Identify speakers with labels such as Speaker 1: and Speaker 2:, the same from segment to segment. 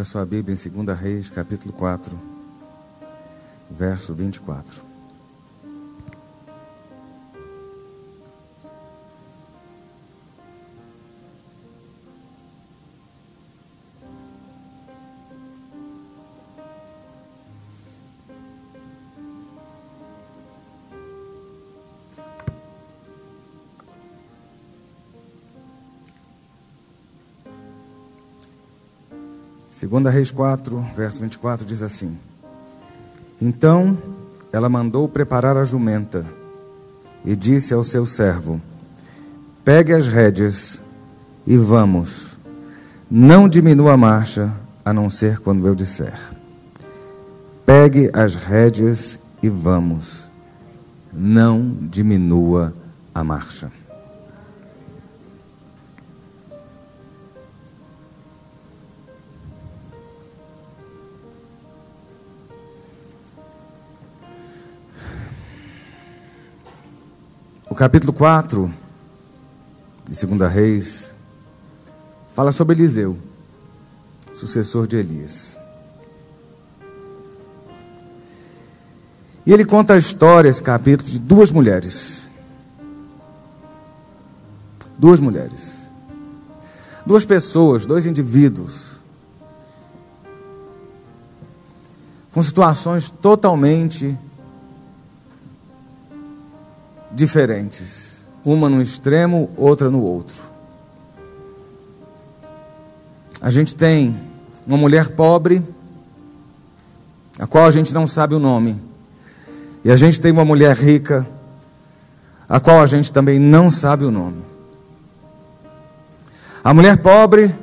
Speaker 1: Abra sua Bíblia em 2 Reis, capítulo 4, verso 24. Segunda Reis 4, verso 24 diz assim: Então ela mandou preparar a jumenta e disse ao seu servo: Pegue as rédeas e vamos. Não diminua a marcha, a não ser quando eu disser. Pegue as rédeas e vamos. Não diminua a marcha. Capítulo 4 de 2 Reis fala sobre Eliseu, sucessor de Elias. E ele conta a história, esse capítulo, de duas mulheres. Duas mulheres. Duas pessoas, dois indivíduos. Com situações totalmente diferentes, uma no extremo, outra no outro. A gente tem uma mulher pobre, a qual a gente não sabe o nome, e a gente tem uma mulher rica, a qual a gente também não sabe o nome. A mulher pobre,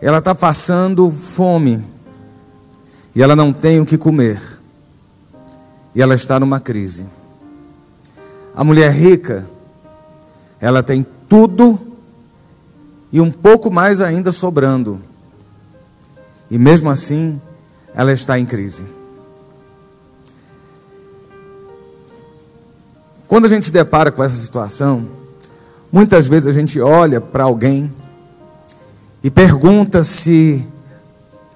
Speaker 1: ela está passando fome, e ela não tem o que comer, e ela está numa crise. A mulher rica, ela tem tudo e um pouco mais ainda sobrando. E mesmo assim, ela está em crise. Quando a gente se depara com essa situação, muitas vezes a gente olha para alguém e pergunta se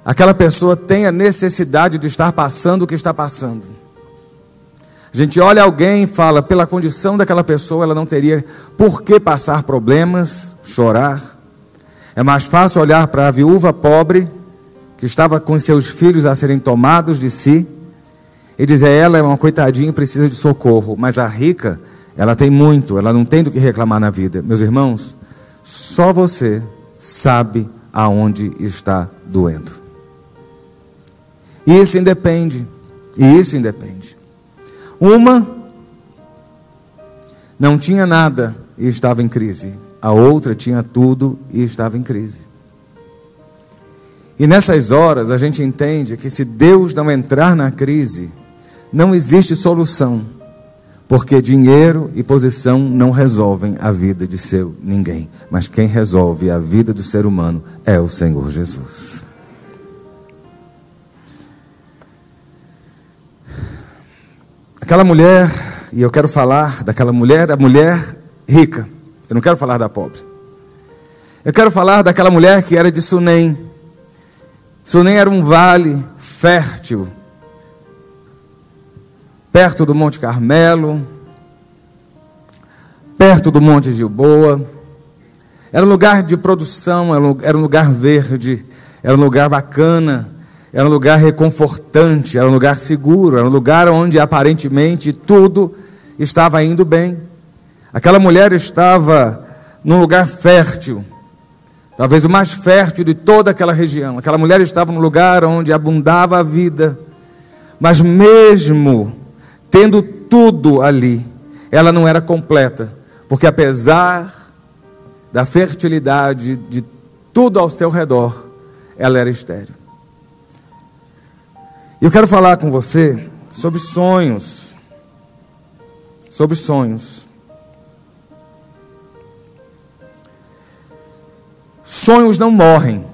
Speaker 1: aquela pessoa tem a necessidade de estar passando o que está passando. A gente olha alguém e fala, pela condição daquela pessoa, ela não teria por que passar problemas, chorar. É mais fácil olhar para a viúva pobre, que estava com seus filhos a serem tomados de si, e dizer, ela é uma coitadinha e precisa de socorro. Mas a rica, ela tem muito, ela não tem do que reclamar na vida. Meus irmãos, só você sabe aonde está doendo. E isso independe, e isso independe. Uma não tinha nada e estava em crise. A outra tinha tudo e estava em crise. E nessas horas a gente entende que se Deus não entrar na crise, não existe solução, porque dinheiro e posição não resolvem a vida de seu ninguém, mas quem resolve a vida do ser humano é o Senhor Jesus. Aquela mulher, e eu quero falar daquela mulher, a mulher rica. Eu não quero falar da pobre. Eu quero falar daquela mulher que era de Sunem. Sunem era um vale fértil, perto do Monte Carmelo, perto do Monte Gilboa. Era um lugar de produção, era um lugar verde, era um lugar bacana era um lugar reconfortante, era um lugar seguro, era um lugar onde aparentemente tudo estava indo bem. Aquela mulher estava num lugar fértil, talvez o mais fértil de toda aquela região. Aquela mulher estava num lugar onde abundava a vida, mas mesmo tendo tudo ali, ela não era completa, porque apesar da fertilidade de tudo ao seu redor, ela era estéril. Eu quero falar com você sobre sonhos. Sobre sonhos. Sonhos não morrem.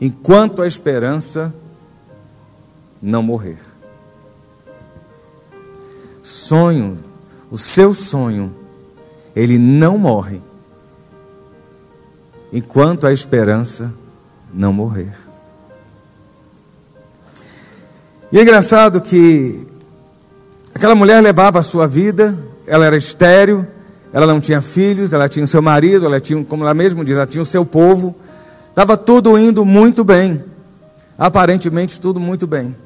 Speaker 1: Enquanto a esperança não morrer. Sonho, o seu sonho, ele não morre enquanto a esperança não morrer. E é engraçado que aquela mulher levava a sua vida, ela era estéril, ela não tinha filhos, ela tinha o seu marido, ela tinha, como ela mesma diz, ela tinha o seu povo, estava tudo indo muito bem, aparentemente tudo muito bem.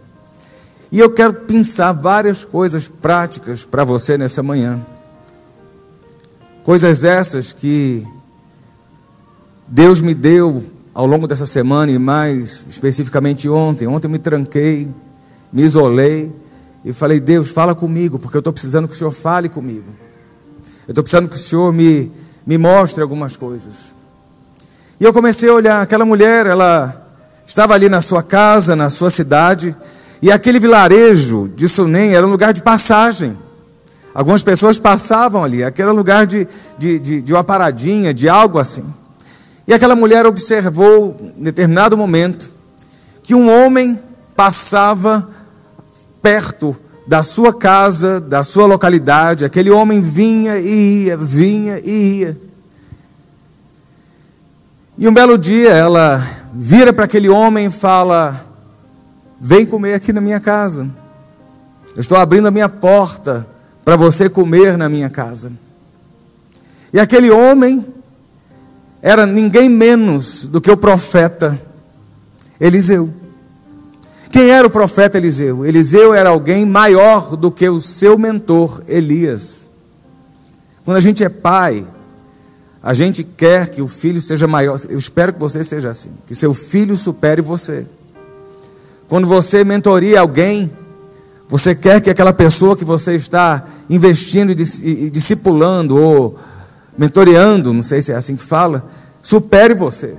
Speaker 1: E eu quero pensar várias coisas práticas para você nessa manhã. Coisas essas que Deus me deu ao longo dessa semana e mais especificamente ontem. Ontem eu me tranquei, me isolei e falei: Deus, fala comigo, porque eu estou precisando que o Senhor fale comigo. Eu estou precisando que o Senhor me, me mostre algumas coisas. E eu comecei a olhar, aquela mulher, ela estava ali na sua casa, na sua cidade, e aquele vilarejo de Sunem era um lugar de passagem. Algumas pessoas passavam ali, aquele lugar de, de, de, de uma paradinha, de algo assim. E aquela mulher observou, em determinado momento, que um homem passava perto da sua casa, da sua localidade. Aquele homem vinha e ia, vinha e ia. E um belo dia ela vira para aquele homem e fala: Vem comer aqui na minha casa. Eu estou abrindo a minha porta para você comer na minha casa. E aquele homem era ninguém menos do que o profeta Eliseu. Quem era o profeta Eliseu? Eliseu era alguém maior do que o seu mentor Elias. Quando a gente é pai, a gente quer que o filho seja maior. Eu espero que você seja assim, que seu filho supere você. Quando você mentoria alguém, você quer que aquela pessoa que você está investindo e discipulando ou mentoreando, não sei se é assim que fala, supere você.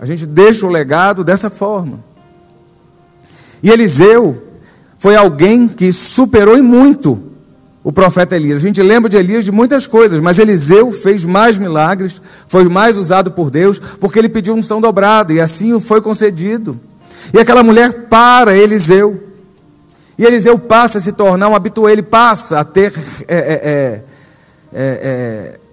Speaker 1: A gente deixa o legado dessa forma. E Eliseu foi alguém que superou em muito o profeta Elias. A gente lembra de Elias de muitas coisas, mas Eliseu fez mais milagres, foi mais usado por Deus, porque ele pediu unção dobrada, e assim foi concedido. E aquela mulher para Eliseu. E Eliseu passa a se tornar um habitué, ele passa a ter é, é, é, é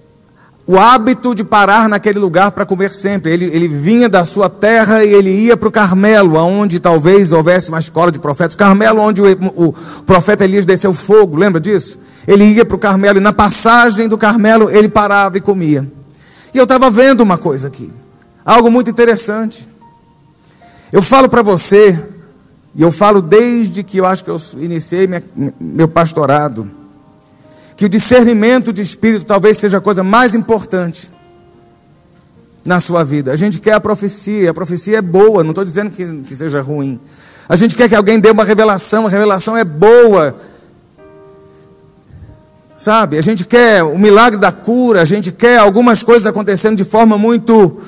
Speaker 1: o hábito de parar naquele lugar para comer sempre. Ele, ele vinha da sua terra e ele ia para o Carmelo, onde talvez houvesse uma escola de profetas. Carmelo, onde o, o profeta Elias desceu fogo, lembra disso? Ele ia para o Carmelo e na passagem do Carmelo ele parava e comia. E eu estava vendo uma coisa aqui, algo muito interessante. Eu falo para você, e eu falo desde que eu acho que eu iniciei minha, meu pastorado que o discernimento de espírito talvez seja a coisa mais importante na sua vida. A gente quer a profecia, a profecia é boa, não estou dizendo que, que seja ruim. A gente quer que alguém dê uma revelação, a revelação é boa. Sabe? A gente quer o milagre da cura, a gente quer algumas coisas acontecendo de forma muito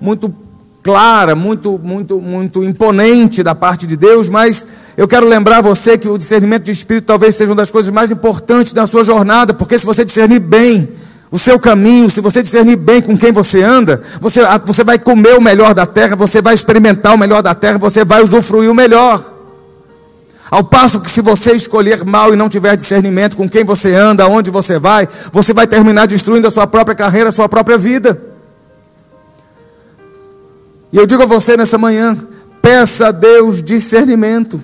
Speaker 1: muito clara, muito, muito, muito imponente da parte de Deus, mas eu quero lembrar você que o discernimento de espírito talvez seja uma das coisas mais importantes da sua jornada, porque se você discernir bem o seu caminho, se você discernir bem com quem você anda, você, você vai comer o melhor da terra, você vai experimentar o melhor da terra, você vai usufruir o melhor. Ao passo que, se você escolher mal e não tiver discernimento com quem você anda, aonde você vai, você vai terminar destruindo a sua própria carreira, a sua própria vida. E eu digo a você nessa manhã: peça a Deus discernimento.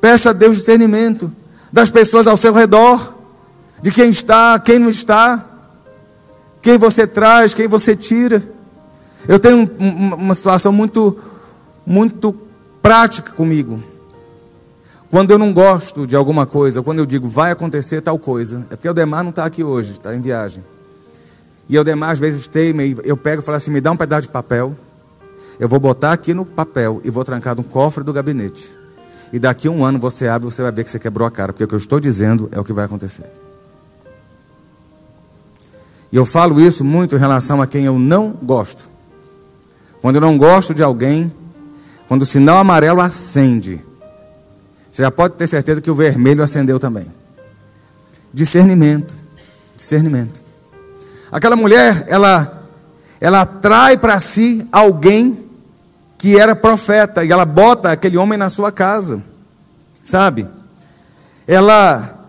Speaker 1: Peça a Deus discernimento das pessoas ao seu redor, de quem está, quem não está, quem você traz, quem você tira. Eu tenho uma situação muito, muito prática comigo. Quando eu não gosto de alguma coisa, quando eu digo vai acontecer tal coisa, é porque o Demar não está aqui hoje, está em viagem. E o Demar às vezes teima eu pego e falo assim: me dá um pedaço de papel eu vou botar aqui no papel e vou trancar no cofre do gabinete. E daqui a um ano você abre e você vai ver que você quebrou a cara, porque o que eu estou dizendo é o que vai acontecer. E eu falo isso muito em relação a quem eu não gosto. Quando eu não gosto de alguém, quando o sinal amarelo acende, você já pode ter certeza que o vermelho acendeu também. Discernimento. Discernimento. Aquela mulher, ela, ela atrai para si alguém que era profeta, e ela bota aquele homem na sua casa, sabe? Ela,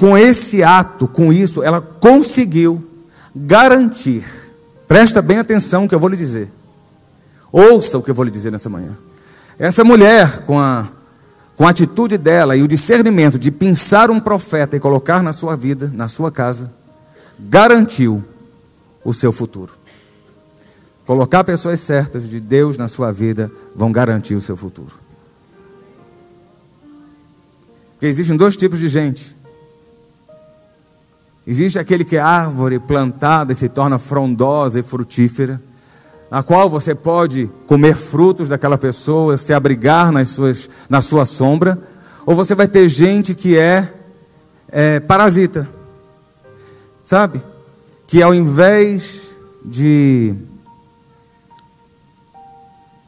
Speaker 1: com esse ato, com isso, ela conseguiu garantir Presta bem atenção no que eu vou lhe dizer. Ouça o que eu vou lhe dizer nessa manhã. Essa mulher, com a, com a atitude dela e o discernimento de pensar um profeta e colocar na sua vida, na sua casa, garantiu o seu futuro. Colocar pessoas certas de Deus na sua vida vão garantir o seu futuro. Porque existem dois tipos de gente. Existe aquele que é árvore plantada e se torna frondosa e frutífera, na qual você pode comer frutos daquela pessoa, se abrigar nas suas, na sua sombra, ou você vai ter gente que é, é parasita, sabe? Que ao invés de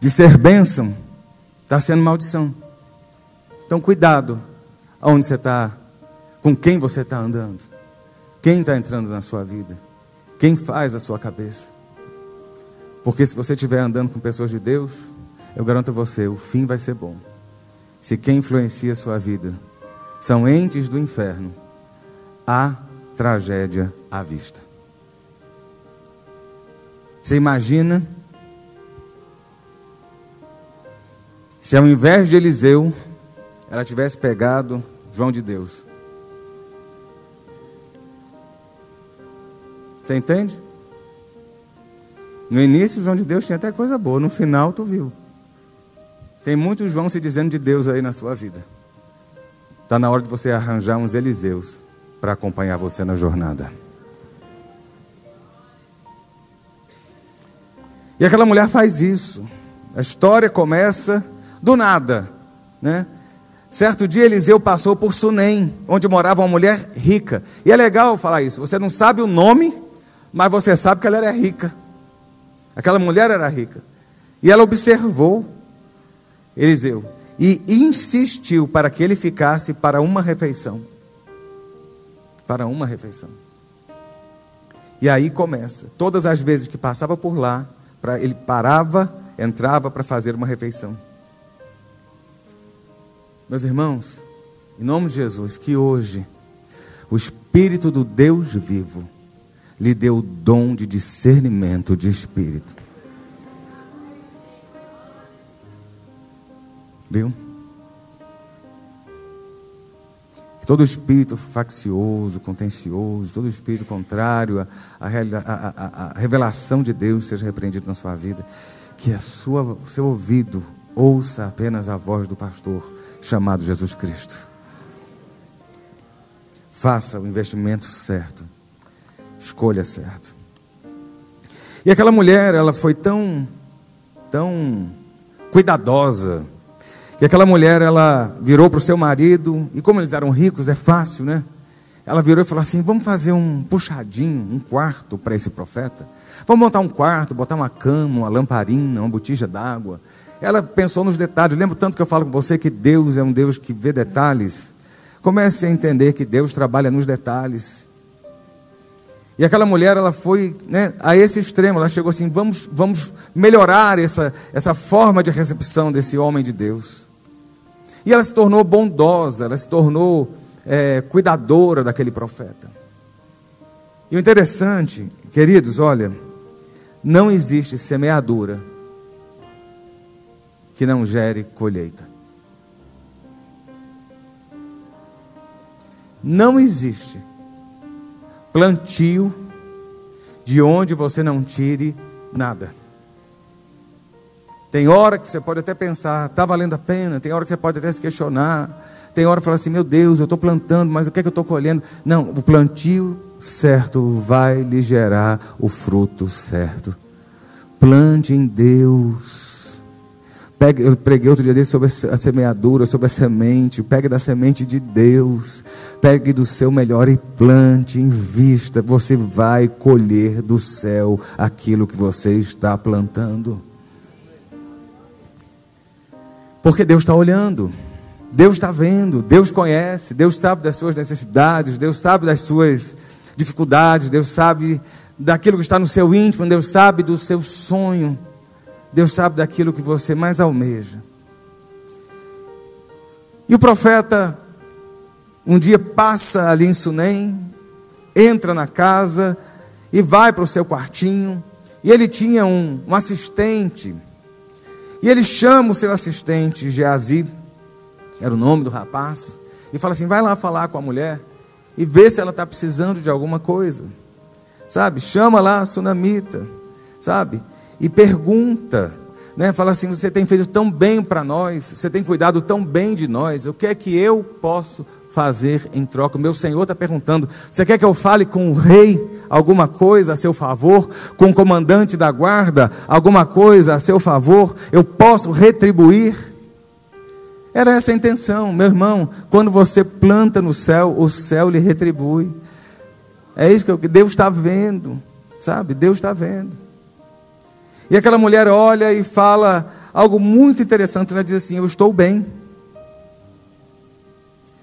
Speaker 1: de ser bênção, está sendo maldição. Então, cuidado aonde você está, com quem você está andando, quem está entrando na sua vida, quem faz a sua cabeça. Porque se você estiver andando com pessoas de Deus, eu garanto a você, o fim vai ser bom. Se quem influencia a sua vida são entes do inferno, há tragédia à vista. Você imagina Se ao invés de Eliseu, ela tivesse pegado João de Deus. Você entende? No início, João de Deus tinha até coisa boa, no final, tu viu. Tem muitos João se dizendo de Deus aí na sua vida. Está na hora de você arranjar uns Eliseus para acompanhar você na jornada. E aquela mulher faz isso. A história começa do nada, né? Certo dia Eliseu passou por Sunem, onde morava uma mulher rica. E é legal falar isso. Você não sabe o nome, mas você sabe que ela era rica. Aquela mulher era rica. E ela observou Eliseu e insistiu para que ele ficasse para uma refeição. Para uma refeição. E aí começa. Todas as vezes que passava por lá, ele parava, entrava para fazer uma refeição. Meus irmãos, em nome de Jesus, que hoje o Espírito do Deus vivo lhe deu o dom de discernimento de espírito. Viu? Que todo espírito faccioso, contencioso, todo espírito contrário à, à, revelação de Deus seja repreendido na sua vida. Que a sua, o seu ouvido ouça apenas a voz do pastor chamado Jesus Cristo. Faça o investimento certo. Escolha certo. E aquela mulher, ela foi tão, tão cuidadosa, que aquela mulher, ela virou para o seu marido, e como eles eram ricos, é fácil, né? Ela virou e falou assim: vamos fazer um puxadinho, um quarto para esse profeta. Vamos montar um quarto, botar uma cama, uma lamparina, uma botija d'água. Ela pensou nos detalhes. Lembro tanto que eu falo com você que Deus é um Deus que vê detalhes. Comece a entender que Deus trabalha nos detalhes. E aquela mulher, ela foi né, a esse extremo. Ela chegou assim: vamos, vamos melhorar essa, essa forma de recepção desse homem de Deus. E ela se tornou bondosa, ela se tornou é, cuidadora daquele profeta. E o interessante, queridos, olha, não existe semeadura que não gere colheita. Não existe plantio de onde você não tire nada. Tem hora que você pode até pensar, está valendo a pena, tem hora que você pode até se questionar, tem hora que falar assim, meu Deus, eu estou plantando, mas o que é que eu estou colhendo? Não, o plantio certo vai lhe gerar o fruto certo. Plante em Deus. Pegue, eu preguei outro dia desse sobre a semeadura, sobre a semente. Pegue da semente de Deus. Pegue do seu melhor e plante, invista. Você vai colher do céu aquilo que você está plantando. Porque Deus está olhando. Deus está vendo, Deus conhece, Deus sabe das suas necessidades, Deus sabe das suas dificuldades, Deus sabe daquilo que está no seu íntimo, Deus sabe do seu sonho. Deus sabe daquilo que você mais almeja. E o profeta um dia passa ali em Sunem, entra na casa e vai para o seu quartinho E ele tinha um, um assistente. E ele chama o seu assistente, Geazi, era o nome do rapaz, e fala assim: vai lá falar com a mulher e vê se ela está precisando de alguma coisa. Sabe? Chama lá a sunamita, sabe? E pergunta, né? Fala assim: você tem feito tão bem para nós, você tem cuidado tão bem de nós, o que é que eu posso fazer em troca? O meu Senhor está perguntando: você quer que eu fale com o rei alguma coisa a seu favor? Com o comandante da guarda alguma coisa a seu favor? Eu posso retribuir? Era essa a intenção, meu irmão. Quando você planta no céu, o céu lhe retribui. É isso que Deus está vendo, sabe? Deus está vendo. E aquela mulher olha e fala algo muito interessante. Ela diz assim: Eu estou bem,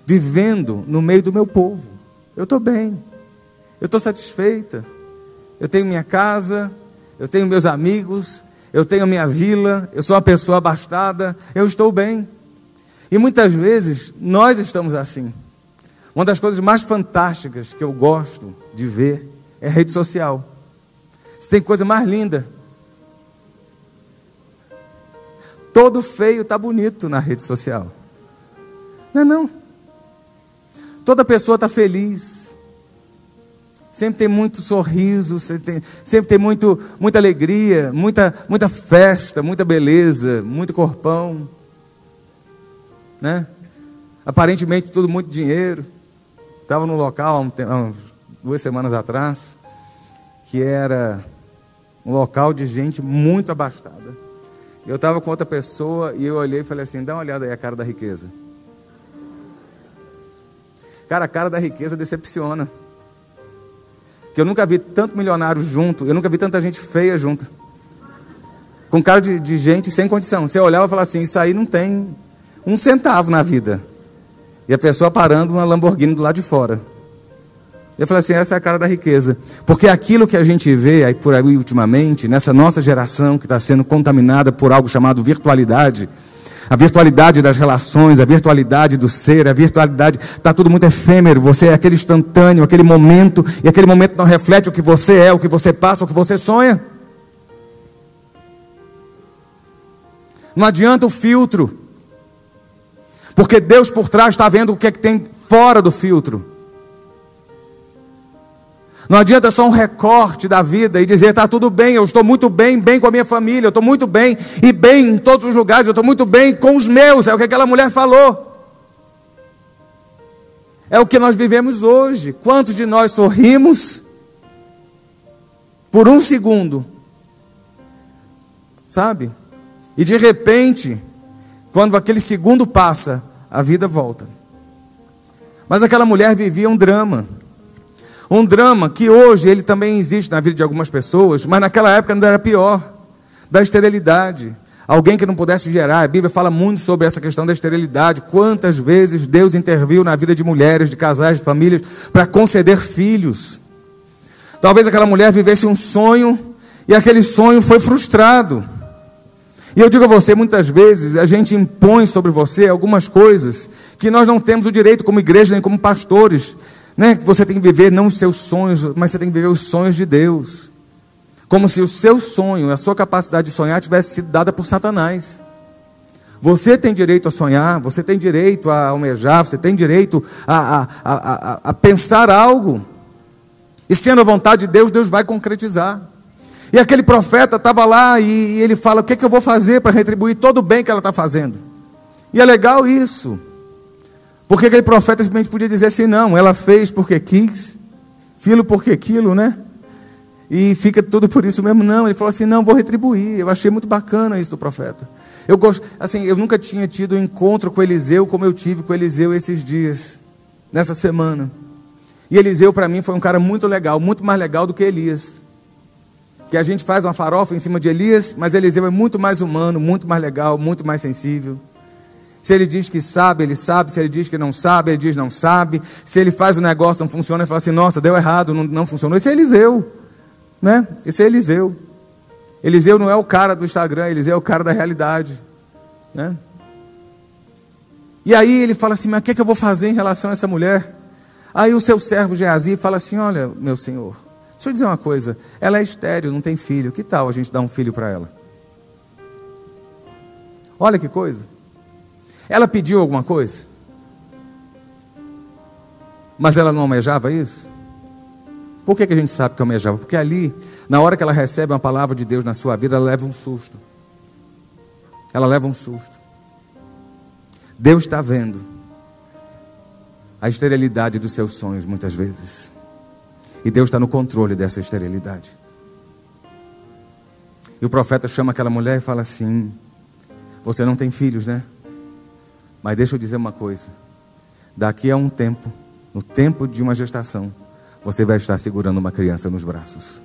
Speaker 1: vivendo no meio do meu povo. Eu estou bem, eu estou satisfeita. Eu tenho minha casa, eu tenho meus amigos, eu tenho minha vila, eu sou uma pessoa abastada, eu estou bem. E muitas vezes nós estamos assim. Uma das coisas mais fantásticas que eu gosto de ver é rede social. Você tem coisa mais linda. Todo feio está bonito na rede social. Não é não. Toda pessoa está feliz. Sempre tem muito sorriso, sempre tem, sempre tem muito, muita alegria, muita, muita festa, muita beleza, muito corpão né? Aparentemente tudo muito dinheiro. Estava no local há umas duas semanas atrás, que era um local de gente muito abastada. Eu estava com outra pessoa e eu olhei e falei assim: dá uma olhada aí a cara da riqueza. Cara, a cara da riqueza decepciona. Que eu nunca vi tanto milionário junto, eu nunca vi tanta gente feia junto. Com cara de, de gente sem condição. Você olhava e falava assim: Isso aí não tem um centavo na vida. E a pessoa parando uma Lamborghini do lado de fora. Eu falei assim, essa é a cara da riqueza. Porque aquilo que a gente vê aí por aí ultimamente, nessa nossa geração que está sendo contaminada por algo chamado virtualidade, a virtualidade das relações, a virtualidade do ser, a virtualidade, está tudo muito efêmero, você é aquele instantâneo, aquele momento, e aquele momento não reflete o que você é, o que você passa, o que você sonha. Não adianta o filtro. Porque Deus por trás está vendo o que é que tem fora do filtro. Não adianta só um recorte da vida e dizer, está tudo bem, eu estou muito bem, bem com a minha família, eu estou muito bem, e bem em todos os lugares, eu estou muito bem com os meus, é o que aquela mulher falou. É o que nós vivemos hoje. Quantos de nós sorrimos por um segundo? Sabe? E de repente, quando aquele segundo passa, a vida volta. Mas aquela mulher vivia um drama. Um drama que hoje ele também existe na vida de algumas pessoas, mas naquela época ainda era pior da esterilidade. Alguém que não pudesse gerar. A Bíblia fala muito sobre essa questão da esterilidade. Quantas vezes Deus interviu na vida de mulheres, de casais, de famílias, para conceder filhos. Talvez aquela mulher vivesse um sonho e aquele sonho foi frustrado. E eu digo a você, muitas vezes a gente impõe sobre você algumas coisas que nós não temos o direito como igreja nem como pastores, né? Você tem que viver não os seus sonhos, mas você tem que viver os sonhos de Deus. Como se o seu sonho, a sua capacidade de sonhar tivesse sido dada por Satanás. Você tem direito a sonhar, você tem direito a almejar, você tem direito a, a, a, a pensar algo. E sendo a vontade de Deus, Deus vai concretizar. E aquele profeta estava lá e ele fala: O que, é que eu vou fazer para retribuir todo o bem que ela está fazendo? E é legal isso. Porque aquele profeta simplesmente podia dizer assim: Não, ela fez porque quis, filho porque aquilo, né? E fica tudo por isso mesmo. Não, ele falou assim: Não, vou retribuir. Eu achei muito bacana isso do profeta. Eu gosto, assim, eu nunca tinha tido um encontro com Eliseu como eu tive com Eliseu esses dias, nessa semana. E Eliseu, para mim, foi um cara muito legal, muito mais legal do que Elias que a gente faz uma farofa em cima de Elias, mas Eliseu é muito mais humano, muito mais legal, muito mais sensível. Se ele diz que sabe, ele sabe. Se ele diz que não sabe, ele diz não sabe. Se ele faz o negócio não funciona, ele fala assim: nossa, deu errado, não, não funcionou. Esse é Eliseu, né? Esse é Eliseu. Eliseu não é o cara do Instagram, Eliseu é o cara da realidade, né? E aí ele fala assim: mas o que, é que eu vou fazer em relação a essa mulher? Aí o seu servo Geazi fala assim: olha, meu senhor, Deixa eu dizer uma coisa: ela é estéreo, não tem filho. Que tal a gente dar um filho para ela? Olha que coisa. Ela pediu alguma coisa? Mas ela não almejava isso? Por que, que a gente sabe que almejava? Porque ali, na hora que ela recebe uma palavra de Deus na sua vida, ela leva um susto. Ela leva um susto. Deus está vendo a esterilidade dos seus sonhos, muitas vezes. E Deus está no controle dessa esterilidade. E o profeta chama aquela mulher e fala assim: Você não tem filhos, né? Mas deixa eu dizer uma coisa: daqui a um tempo, no tempo de uma gestação, você vai estar segurando uma criança nos braços.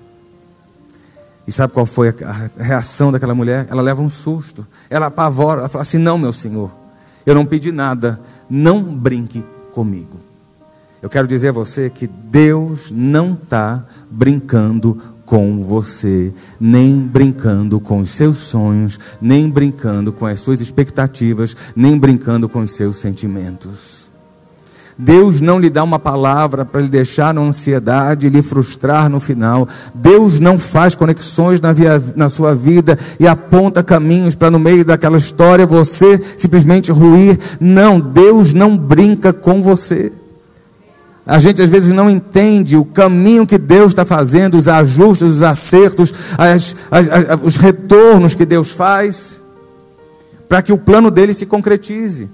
Speaker 1: E sabe qual foi a reação daquela mulher? Ela leva um susto, ela apavora, ela fala assim: Não, meu senhor, eu não pedi nada, não brinque comigo. Eu quero dizer a você que Deus não está brincando com você, nem brincando com os seus sonhos, nem brincando com as suas expectativas, nem brincando com os seus sentimentos. Deus não lhe dá uma palavra para lhe deixar na ansiedade e lhe frustrar no final. Deus não faz conexões na, via, na sua vida e aponta caminhos para no meio daquela história você simplesmente ruir. Não, Deus não brinca com você. A gente às vezes não entende o caminho que Deus está fazendo, os ajustes, os acertos, as, as, as, os retornos que Deus faz, para que o plano dele se concretize.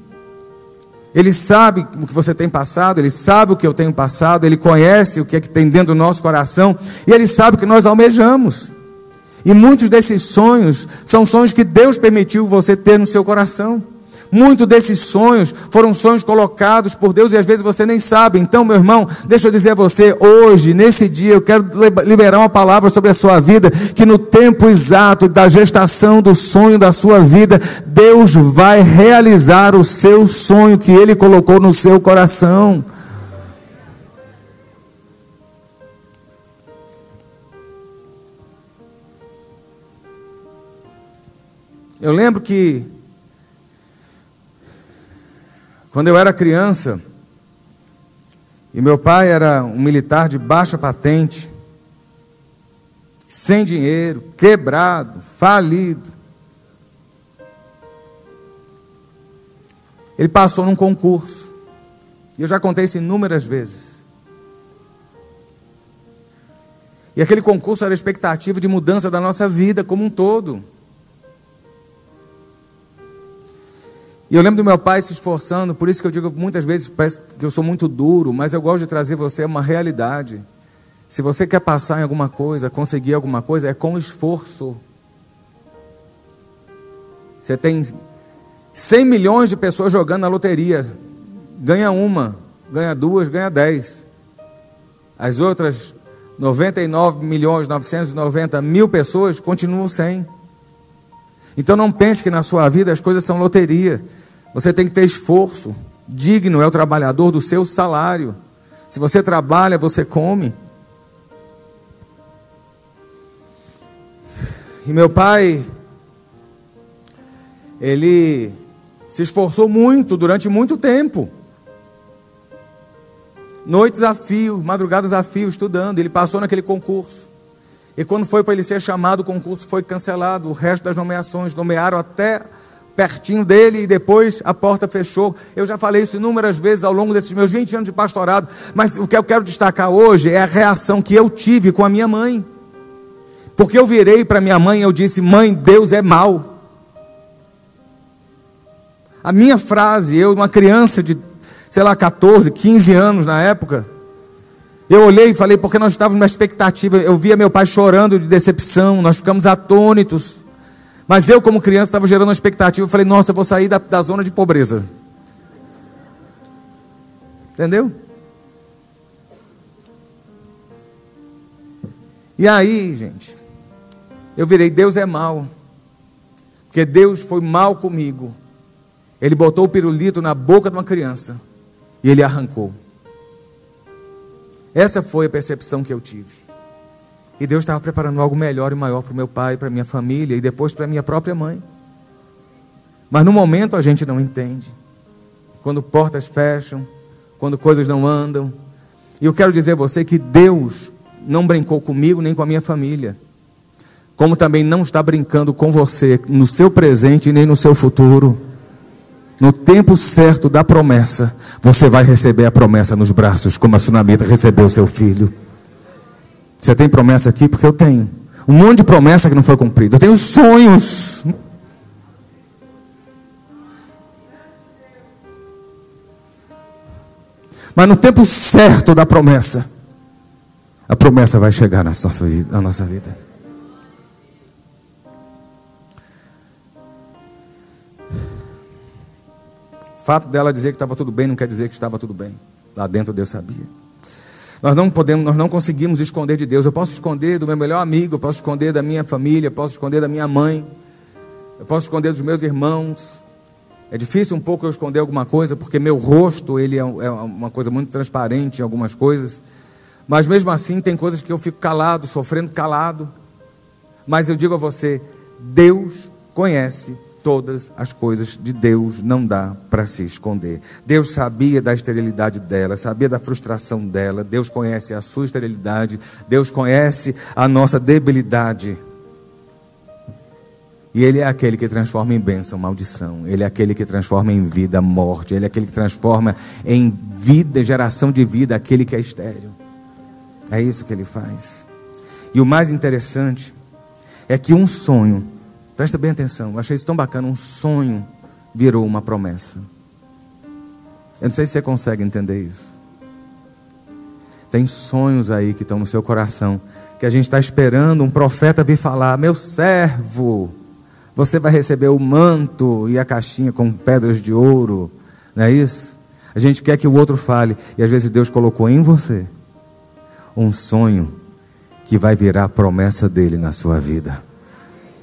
Speaker 1: Ele sabe o que você tem passado, Ele sabe o que eu tenho passado, Ele conhece o que é que tem dentro do nosso coração, e Ele sabe o que nós almejamos. E muitos desses sonhos são sonhos que Deus permitiu você ter no seu coração. Muitos desses sonhos foram sonhos colocados por Deus e às vezes você nem sabe. Então, meu irmão, deixa eu dizer a você, hoje, nesse dia, eu quero liberar uma palavra sobre a sua vida, que no tempo exato da gestação do sonho da sua vida, Deus vai realizar o seu sonho que Ele colocou no seu coração. Eu lembro que Quando eu era criança, e meu pai era um militar de baixa patente, sem dinheiro, quebrado, falido. Ele passou num concurso. E eu já contei isso inúmeras vezes. E aquele concurso era a expectativa de mudança da nossa vida como um todo. E eu lembro do meu pai se esforçando, por isso que eu digo muitas vezes parece que eu sou muito duro, mas eu gosto de trazer você uma realidade. Se você quer passar em alguma coisa, conseguir alguma coisa, é com esforço. Você tem 100 milhões de pessoas jogando na loteria, ganha uma, ganha duas, ganha dez. As outras 99 milhões 990 mil pessoas continuam sem. Então não pense que na sua vida as coisas são loteria. Você tem que ter esforço. Digno é o trabalhador do seu salário. Se você trabalha, você come. E meu pai, ele se esforçou muito durante muito tempo. Noites a fio, madrugadas a fio, estudando. Ele passou naquele concurso. E quando foi para ele ser chamado, o concurso foi cancelado. O resto das nomeações nomearam até pertinho dele e depois a porta fechou. Eu já falei isso inúmeras vezes ao longo desses meus 20 anos de pastorado, mas o que eu quero destacar hoje é a reação que eu tive com a minha mãe. Porque eu virei para minha mãe e eu disse: "Mãe, Deus é mau". A minha frase, eu uma criança de, sei lá, 14, 15 anos na época, eu olhei e falei, porque nós estávamos numa expectativa. Eu via meu pai chorando de decepção, nós ficamos atônitos. Mas eu, como criança, estava gerando uma expectativa. Eu falei, nossa, eu vou sair da, da zona de pobreza. Entendeu? E aí, gente, eu virei, Deus é mal. Porque Deus foi mal comigo. Ele botou o pirulito na boca de uma criança e ele arrancou. Essa foi a percepção que eu tive. E Deus estava preparando algo melhor e maior para o meu pai, para minha família e depois para minha própria mãe. Mas no momento a gente não entende. Quando portas fecham, quando coisas não andam. E eu quero dizer a você que Deus não brincou comigo nem com a minha família. Como também não está brincando com você no seu presente nem no seu futuro. No tempo certo da promessa, você vai receber a promessa nos braços, como a sunamita recebeu seu filho. Você tem promessa aqui? Porque eu tenho. Um monte de promessa que não foi cumprida. Eu tenho sonhos. Mas no tempo certo da promessa, a promessa vai chegar na nossa vida. Fato dela dizer que estava tudo bem não quer dizer que estava tudo bem. Lá dentro Deus sabia. Nós não podemos, nós não conseguimos esconder de Deus. Eu posso esconder do meu melhor amigo, eu posso esconder da minha família, eu posso esconder da minha mãe, eu posso esconder dos meus irmãos. É difícil um pouco eu esconder alguma coisa, porque meu rosto ele é, é uma coisa muito transparente em algumas coisas. Mas mesmo assim tem coisas que eu fico calado, sofrendo calado. Mas eu digo a você, Deus conhece todas as coisas de Deus não dá para se esconder. Deus sabia da esterilidade dela, sabia da frustração dela. Deus conhece a sua esterilidade, Deus conhece a nossa debilidade. E Ele é aquele que transforma em bênção maldição. Ele é aquele que transforma em vida morte. Ele é aquele que transforma em vida, geração de vida, aquele que é estéreo. É isso que Ele faz. E o mais interessante é que um sonho Presta bem atenção, eu achei isso tão bacana. Um sonho virou uma promessa. Eu não sei se você consegue entender isso. Tem sonhos aí que estão no seu coração, que a gente está esperando um profeta vir falar: Meu servo, você vai receber o manto e a caixinha com pedras de ouro. Não é isso? A gente quer que o outro fale, e às vezes Deus colocou em você um sonho que vai virar a promessa dele na sua vida.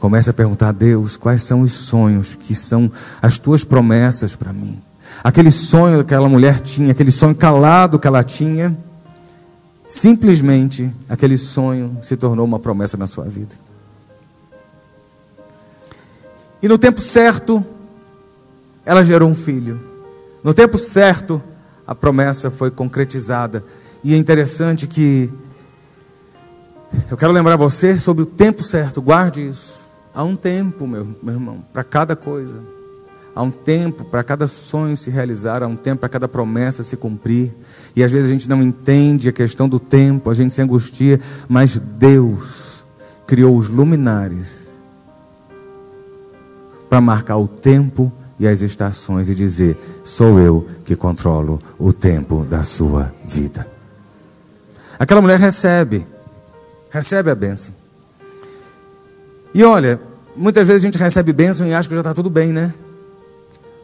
Speaker 1: Comece a perguntar a Deus quais são os sonhos que são as tuas promessas para mim. Aquele sonho que aquela mulher tinha, aquele sonho calado que ela tinha, simplesmente aquele sonho se tornou uma promessa na sua vida. E no tempo certo, ela gerou um filho. No tempo certo, a promessa foi concretizada. E é interessante que eu quero lembrar você sobre o tempo certo, guarde isso. Há um tempo, meu, meu irmão, para cada coisa. Há um tempo para cada sonho se realizar, há um tempo para cada promessa se cumprir. E às vezes a gente não entende a questão do tempo, a gente se angustia, mas Deus criou os luminares para marcar o tempo e as estações e dizer: sou eu que controlo o tempo da sua vida. Aquela mulher recebe, recebe a bênção. E olha, muitas vezes a gente recebe bênção e acha que já está tudo bem, né?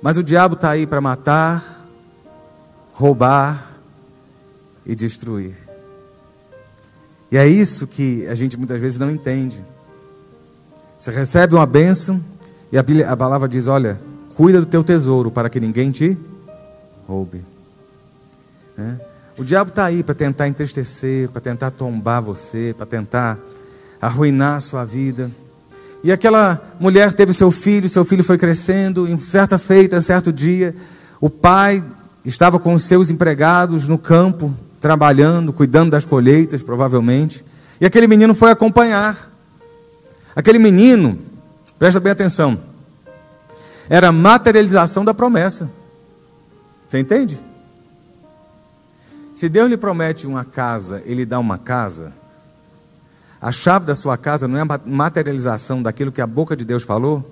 Speaker 1: Mas o diabo está aí para matar, roubar e destruir. E é isso que a gente muitas vezes não entende. Você recebe uma bênção e a palavra diz: olha, cuida do teu tesouro para que ninguém te roube. Né? O diabo está aí para tentar entristecer, para tentar tombar você, para tentar arruinar a sua vida. E aquela mulher teve seu filho, seu filho foi crescendo, em certa feita, certo dia, o pai estava com seus empregados no campo, trabalhando, cuidando das colheitas, provavelmente, e aquele menino foi acompanhar. Aquele menino, presta bem atenção, era a materialização da promessa. Você entende? Se Deus lhe promete uma casa, ele dá uma casa, a chave da sua casa não é a materialização daquilo que a boca de Deus falou?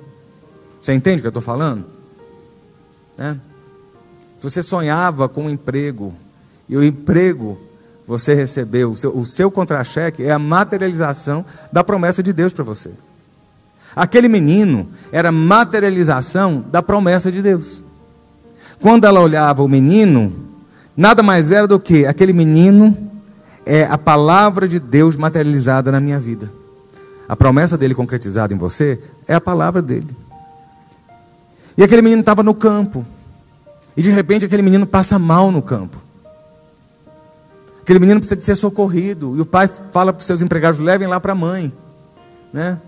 Speaker 1: Você entende o que eu estou falando? É. Se você sonhava com um emprego e o emprego você recebeu, o seu, seu contra-cheque é a materialização da promessa de Deus para você. Aquele menino era materialização da promessa de Deus. Quando ela olhava o menino, nada mais era do que aquele menino é a palavra de Deus materializada na minha vida. A promessa dele concretizada em você é a palavra dele. E aquele menino estava no campo. E de repente aquele menino passa mal no campo. Aquele menino precisa de ser socorrido. E o pai fala para os seus empregados: levem lá para a mãe. Né?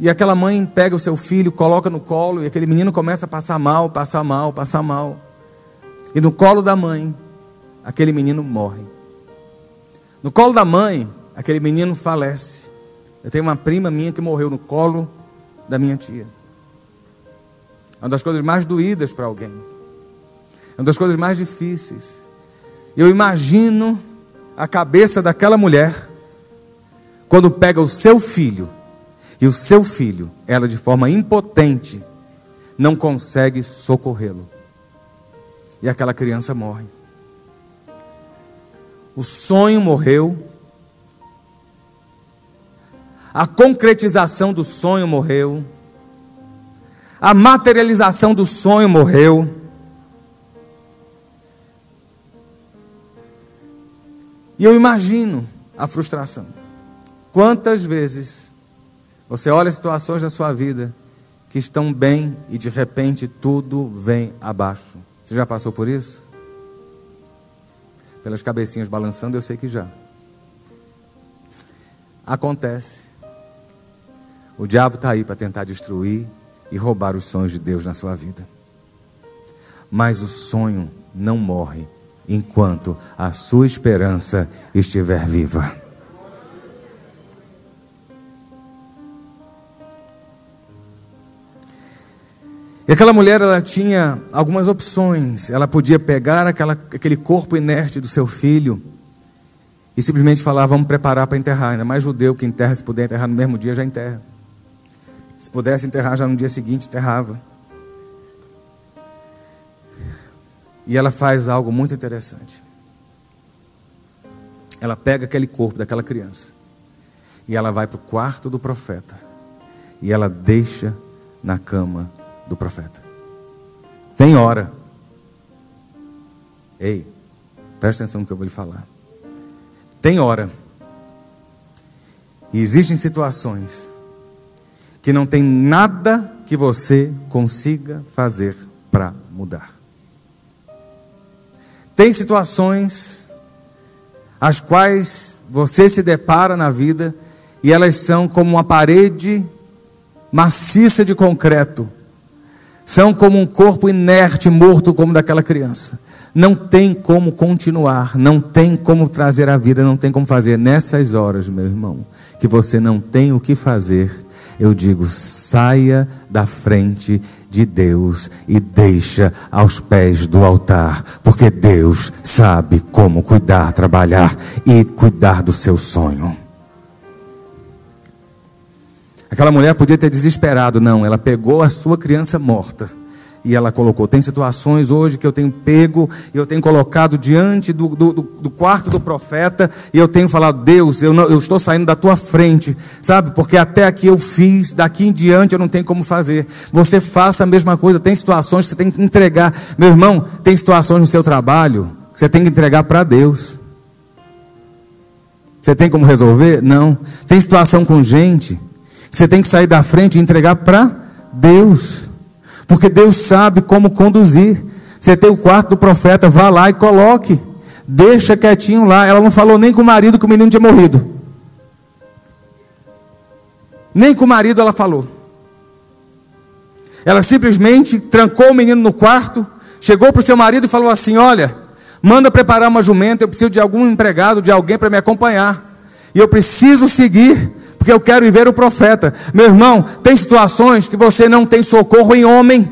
Speaker 1: E aquela mãe pega o seu filho, coloca no colo, e aquele menino começa a passar mal, passar mal, passar mal. E no colo da mãe, aquele menino morre. No colo da mãe, aquele menino falece. Eu tenho uma prima minha que morreu no colo da minha tia. É uma das coisas mais doídas para alguém. É uma das coisas mais difíceis. Eu imagino a cabeça daquela mulher quando pega o seu filho e o seu filho, ela de forma impotente, não consegue socorrê-lo. E aquela criança morre. O sonho morreu. A concretização do sonho morreu. A materialização do sonho morreu. E eu imagino a frustração. Quantas vezes você olha situações da sua vida que estão bem e de repente tudo vem abaixo? Você já passou por isso? Pelas cabecinhas balançando, eu sei que já. Acontece. O diabo está aí para tentar destruir e roubar os sonhos de Deus na sua vida. Mas o sonho não morre enquanto a sua esperança estiver viva. E aquela mulher, ela tinha algumas opções. Ela podia pegar aquela, aquele corpo inerte do seu filho e simplesmente falar: vamos preparar para enterrar. Ainda mais judeu que enterra, se puder enterrar no mesmo dia, já enterra. Se pudesse enterrar já no dia seguinte, enterrava. E ela faz algo muito interessante. Ela pega aquele corpo daquela criança e ela vai para o quarto do profeta e ela deixa na cama do profeta. Tem hora. Ei, presta atenção no que eu vou lhe falar. Tem hora. E existem situações que não tem nada que você consiga fazer para mudar. Tem situações as quais você se depara na vida e elas são como uma parede maciça de concreto são como um corpo inerte, morto, como daquela criança. Não tem como continuar, não tem como trazer a vida, não tem como fazer. Nessas horas, meu irmão, que você não tem o que fazer, eu digo: saia da frente de Deus e deixa aos pés do altar, porque Deus sabe como cuidar, trabalhar e cuidar do seu sonho. Aquela mulher podia ter desesperado, não, ela pegou a sua criança morta e ela colocou. Tem situações hoje que eu tenho pego e eu tenho colocado diante do, do, do, quarto do profeta e eu tenho falado, Deus, eu, não, eu estou saindo da tua frente, sabe? Porque até aqui eu fiz, daqui em diante eu não tenho como fazer. Você faça a mesma coisa. Tem situações que você tem que entregar. Meu irmão, tem situações no seu trabalho que você tem que entregar para Deus. Você tem como resolver? Não. Tem situação com gente você tem que sair da frente e entregar para Deus. Porque Deus sabe como conduzir. Você tem o quarto do profeta, vá lá e coloque. Deixa quietinho lá. Ela não falou nem com o marido que o menino tinha morrido. Nem com o marido ela falou. Ela simplesmente trancou o menino no quarto, chegou para o seu marido e falou assim: Olha, manda preparar uma jumenta, eu preciso de algum empregado, de alguém para me acompanhar. E eu preciso seguir porque eu quero ver o profeta. Meu irmão, tem situações que você não tem socorro em homem.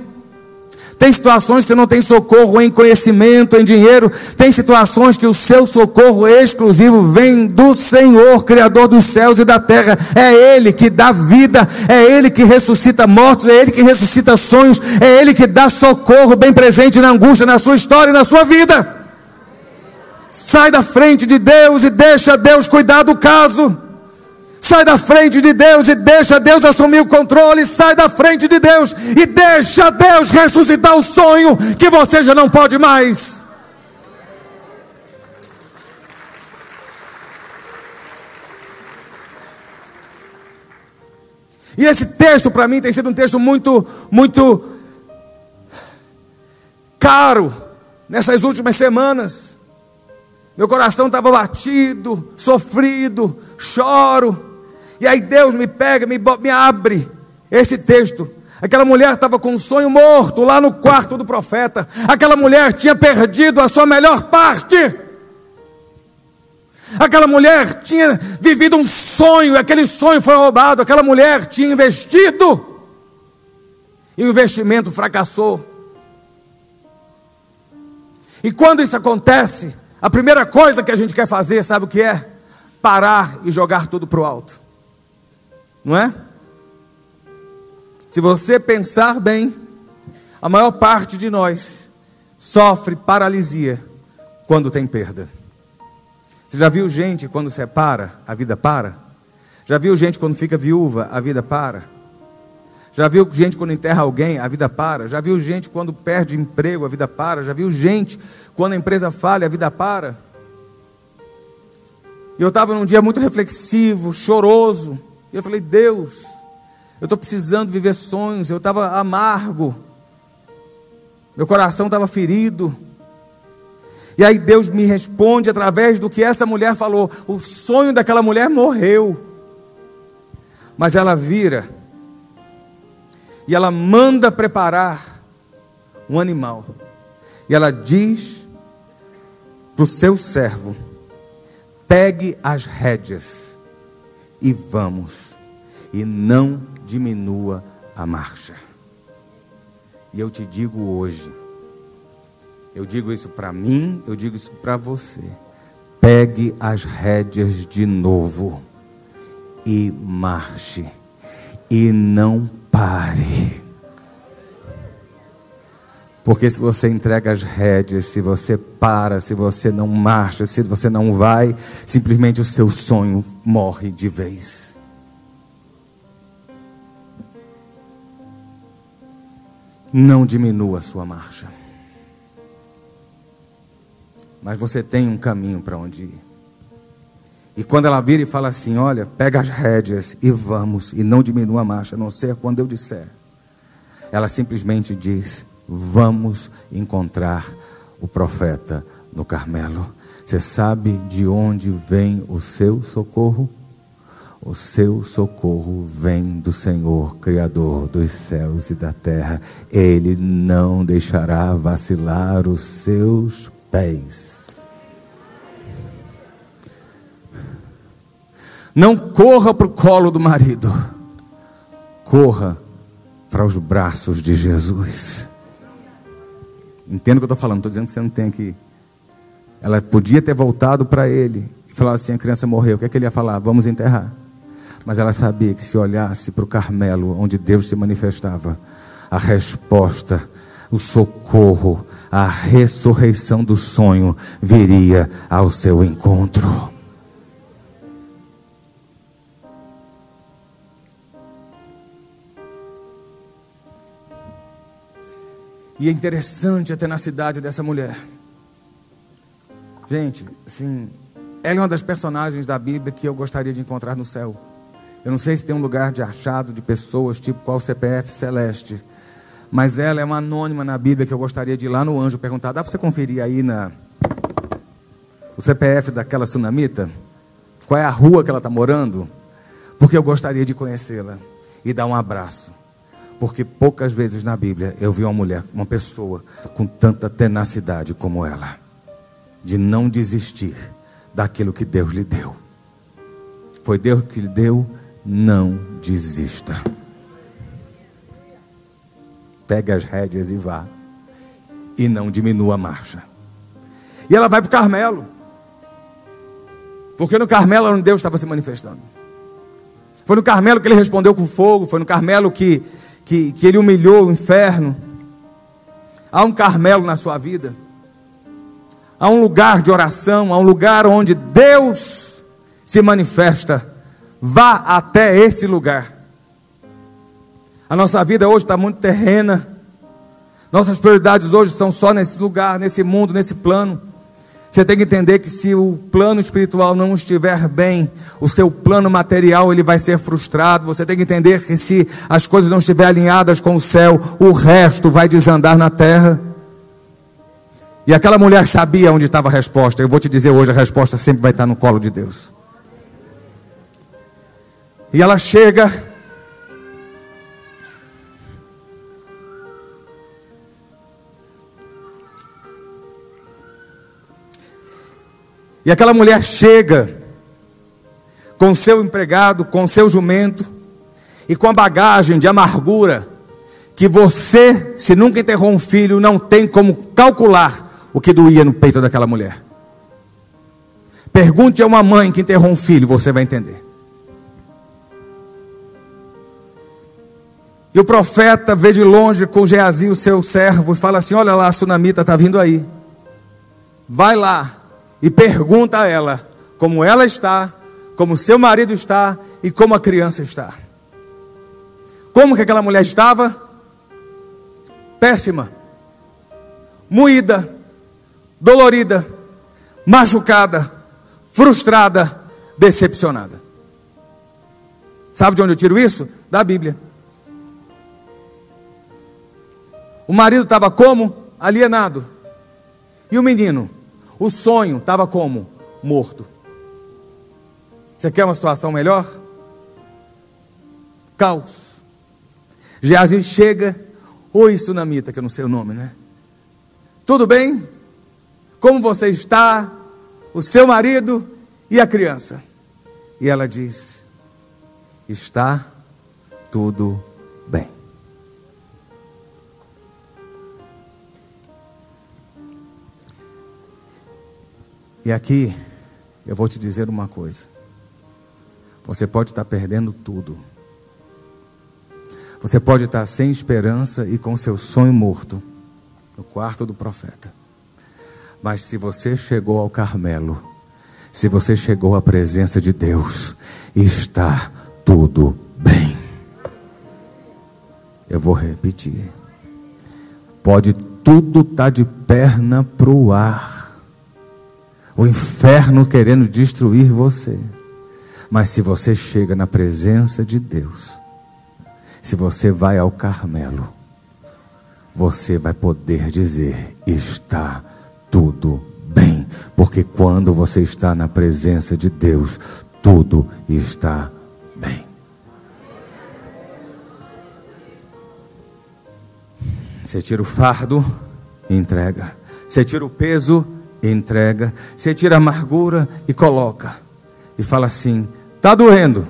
Speaker 1: Tem situações que você não tem socorro em conhecimento, em dinheiro. Tem situações que o seu socorro exclusivo vem do Senhor, Criador dos céus e da terra. É Ele que dá vida, é Ele que ressuscita mortos, é Ele que ressuscita sonhos, é Ele que dá socorro bem presente na angústia, na sua história e na sua vida. Sai da frente de Deus e deixa Deus cuidar do caso. Sai da frente de Deus e deixa Deus assumir o controle. Sai da frente de Deus e deixa Deus ressuscitar o sonho que você já não pode mais. E esse texto para mim tem sido um texto muito, muito caro nessas últimas semanas. Meu coração estava batido, sofrido, choro. E aí Deus me pega, me, me abre esse texto. Aquela mulher estava com um sonho morto lá no quarto do profeta. Aquela mulher tinha perdido a sua melhor parte. Aquela mulher tinha vivido um sonho, aquele sonho foi roubado, aquela mulher tinha investido, e o investimento fracassou. E quando isso acontece, a primeira coisa que a gente quer fazer, sabe o que é? Parar e jogar tudo para o alto, não é? Se você pensar bem, a maior parte de nós sofre paralisia quando tem perda. Você já viu gente quando separa, a vida para? Já viu gente quando fica viúva, a vida para? Já viu gente quando enterra alguém, a vida para? Já viu gente quando perde emprego, a vida para? Já viu gente quando a empresa falha, a vida para? E eu estava num dia muito reflexivo, choroso. E eu falei, Deus, eu estou precisando viver sonhos. Eu estava amargo. Meu coração estava ferido. E aí Deus me responde através do que essa mulher falou. O sonho daquela mulher morreu. Mas ela vira e ela manda preparar um animal. E ela diz para o seu servo: pegue as rédeas e vamos, e não diminua a marcha. E eu te digo hoje, eu digo isso para mim, eu digo isso para você. Pegue as rédeas de novo e marche. E não pare. Porque se você entrega as rédeas, se você para, se você não marcha, se você não vai, simplesmente o seu sonho morre de vez. Não diminua a sua marcha mas você tem um caminho para onde ir. E quando ela vira e fala assim: Olha, pega as rédeas e vamos, e não diminua a marcha, a não ser quando eu disser. Ela simplesmente diz: Vamos encontrar o profeta no Carmelo. Você sabe de onde vem o seu socorro? O seu socorro vem do Senhor, Criador dos céus e da terra. Ele não deixará vacilar os seus pés. Não corra para o colo do marido, corra para os braços de Jesus. Entendo o que eu estou falando, estou dizendo que você não tem que. Ela podia ter voltado para ele e falar assim: a criança morreu, o que, é que ele ia falar? Vamos enterrar. Mas ela sabia que se olhasse para o Carmelo, onde Deus se manifestava, a resposta o socorro, a ressurreição do sonho viria ao seu encontro. E é interessante a tenacidade dessa mulher. Gente, assim, ela é uma das personagens da Bíblia que eu gostaria de encontrar no céu. Eu não sei se tem um lugar de achado de pessoas, tipo qual CPF celeste mas ela é uma anônima na Bíblia que eu gostaria de ir lá no anjo perguntar: dá para você conferir aí na o CPF daquela sunamita? Qual é a rua que ela está morando? Porque eu gostaria de conhecê-la e dar um abraço. Porque poucas vezes na Bíblia eu vi uma mulher, uma pessoa com tanta tenacidade como ela, de não desistir daquilo que Deus lhe deu. Foi Deus que lhe deu, não desista pegue as rédeas e vá. E não diminua a marcha. E ela vai para o Carmelo. Porque no Carmelo onde Deus estava se manifestando. Foi no Carmelo que ele respondeu com fogo. Foi no Carmelo que, que, que ele humilhou o inferno. Há um Carmelo na sua vida. Há um lugar de oração. Há um lugar onde Deus se manifesta. Vá até esse lugar. A nossa vida hoje está muito terrena. Nossas prioridades hoje são só nesse lugar, nesse mundo, nesse plano. Você tem que entender que se o plano espiritual não estiver bem, o seu plano material ele vai ser frustrado. Você tem que entender que se as coisas não estiverem alinhadas com o céu, o resto vai desandar na terra. E aquela mulher sabia onde estava a resposta. Eu vou te dizer hoje, a resposta sempre vai estar no colo de Deus. E ela chega E aquela mulher chega com seu empregado, com seu jumento e com a bagagem de amargura que você, se nunca enterrou um filho, não tem como calcular o que doía no peito daquela mulher. Pergunte a uma mãe que enterrou um filho, você vai entender. E o profeta vê de longe com Geazi, o seu servo, e fala assim: Olha lá, a sunamita está vindo aí. Vai lá e pergunta a ela como ela está, como seu marido está e como a criança está. Como que aquela mulher estava? Péssima, moída, dolorida, machucada, frustrada, decepcionada. Sabe de onde eu tiro isso? Da Bíblia. O marido estava como? Alienado. E o menino? O sonho estava como? Morto. Você quer uma situação melhor? Caos. Geazi chega. Oi, Sunamita, que eu não sei o nome, né? Tudo bem? Como você está? O seu marido e a criança? E ela diz: Está tudo bem. E aqui eu vou te dizer uma coisa. Você pode estar perdendo tudo. Você pode estar sem esperança e com seu sonho morto no quarto do profeta. Mas se você chegou ao Carmelo, se você chegou à presença de Deus, está tudo bem. Eu vou repetir. Pode tudo estar tá de perna para o ar o inferno querendo destruir você. Mas se você chega na presença de Deus, se você vai ao Carmelo, você vai poder dizer: está tudo bem, porque quando você está na presença de Deus, tudo está bem. Você tira o fardo e entrega. Você tira o peso e entrega. Você tira a amargura e coloca. E fala assim: está doendo,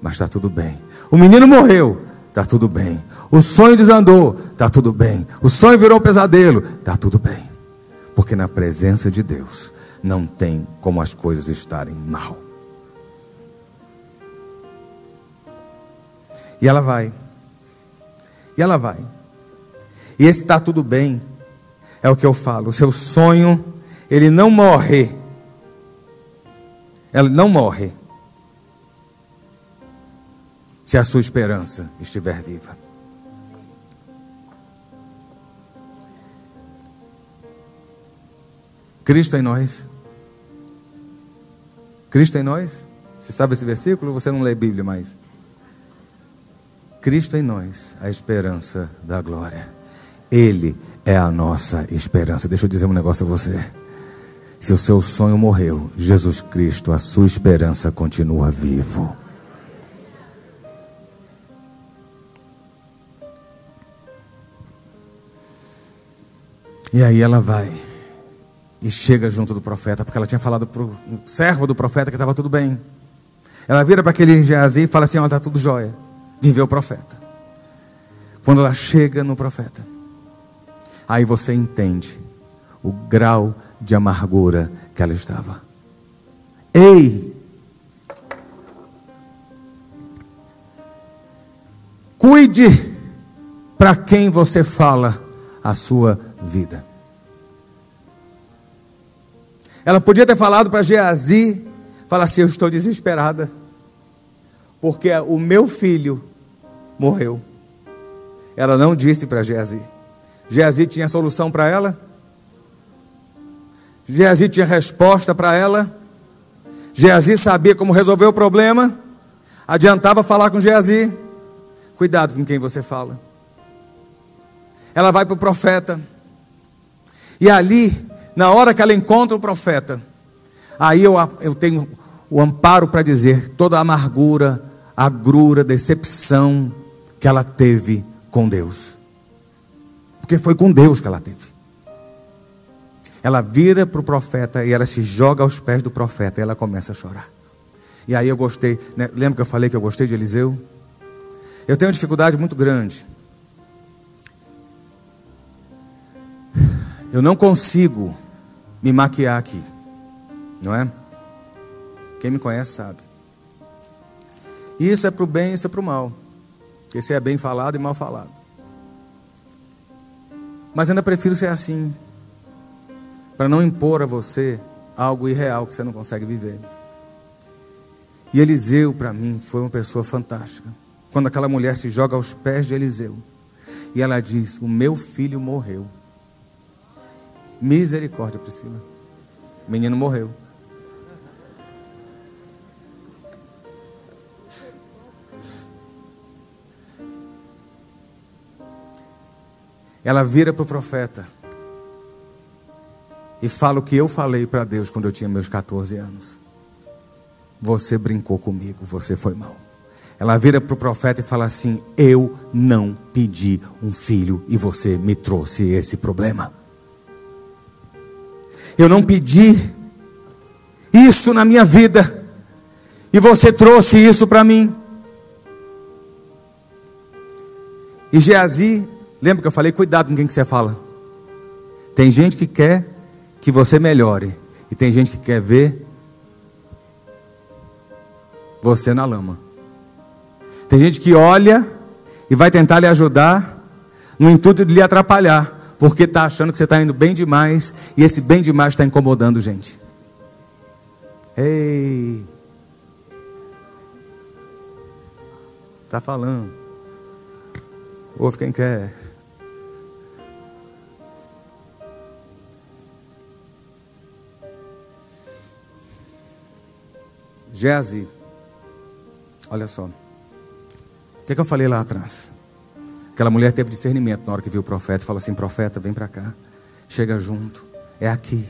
Speaker 1: mas está tudo bem. O menino morreu, está tudo bem. O sonho desandou, está tudo bem. O sonho virou um pesadelo, está tudo bem. Porque na presença de Deus não tem como as coisas estarem mal. E ela vai. E ela vai. E esse está tudo bem. É o que eu falo. O seu sonho ele não morre. Ele não morre. Se a sua esperança estiver viva. Cristo em nós. Cristo em nós. Você sabe esse versículo? Você não lê Bíblia mais. Cristo em nós, a esperança da glória. Ele é a nossa esperança. Deixa eu dizer um negócio a você. Se o seu sonho morreu, Jesus Cristo, a sua esperança continua vivo. E aí ela vai e chega junto do profeta, porque ela tinha falado para o servo do profeta que estava tudo bem. Ela vira para aquele Geazi e fala assim: Olha, está tudo jóia. Viveu o profeta. Quando ela chega no profeta, aí você entende o grau de amargura que ela estava. Ei! Cuide para quem você fala a sua vida. Ela podia ter falado para Geazi, falar assim: Eu estou desesperada, porque o meu filho morreu. Ela não disse para Geazi. Geazi tinha solução para ela? Geazi tinha resposta para ela. Geazi sabia como resolver o problema. Adiantava falar com Geazi. Cuidado com quem você fala. Ela vai para o profeta. E ali, na hora que ela encontra o profeta, aí eu, eu tenho o amparo para dizer toda a amargura, agrura, decepção que ela teve com Deus. Porque foi com Deus que ela teve. Ela vira para o profeta e ela se joga aos pés do profeta e ela começa a chorar. E aí eu gostei, né? lembra que eu falei que eu gostei de Eliseu? Eu tenho uma dificuldade muito grande. Eu não consigo me maquiar aqui, não é? Quem me conhece sabe. Isso é para o bem, isso é para o mal. Esse é bem falado e mal falado. Mas ainda prefiro ser assim, para não impor a você algo irreal que você não consegue viver. E Eliseu, para mim, foi uma pessoa fantástica. Quando aquela mulher se joga aos pés de Eliseu e ela diz: O meu filho morreu. Misericórdia, Priscila. O menino morreu. Ela vira para o profeta e fala o que eu falei para Deus quando eu tinha meus 14 anos. Você brincou comigo, você foi mal. Ela vira para o profeta e fala assim: Eu não pedi um filho e você me trouxe esse problema. Eu não pedi isso na minha vida e você trouxe isso para mim. E Geazi, lembra que eu falei? Cuidado com quem que você fala. Tem gente que quer que você melhore, e tem gente que quer ver você na lama. Tem gente que olha e vai tentar lhe ajudar no intuito de lhe atrapalhar porque está achando que você está indo bem demais e esse bem demais está incomodando gente. Ei, está falando. Ouve quem quer. Gese, olha só. O que, é que eu falei lá atrás? Aquela mulher teve discernimento na hora que viu o profeta falou assim: Profeta, vem para cá, chega junto, é aqui.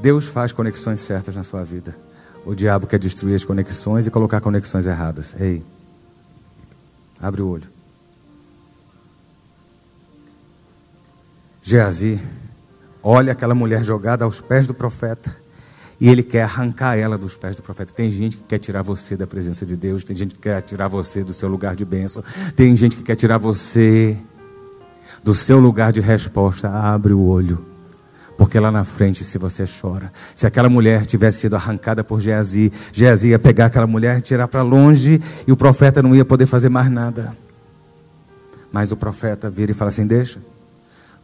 Speaker 1: Deus faz conexões certas na sua vida. O diabo quer destruir as conexões e colocar conexões erradas. Ei, abre o olho. Geazi, olha aquela mulher jogada aos pés do profeta e ele quer arrancar ela dos pés do profeta. Tem gente que quer tirar você da presença de Deus, tem gente que quer tirar você do seu lugar de bênção, tem gente que quer tirar você do seu lugar de resposta. Abre o olho. Porque lá na frente, se você chora, se aquela mulher tivesse sido arrancada por Geazi, Geazi ia pegar aquela mulher e tirar para longe e o profeta não ia poder fazer mais nada. Mas o profeta vira e fala assim: Deixa,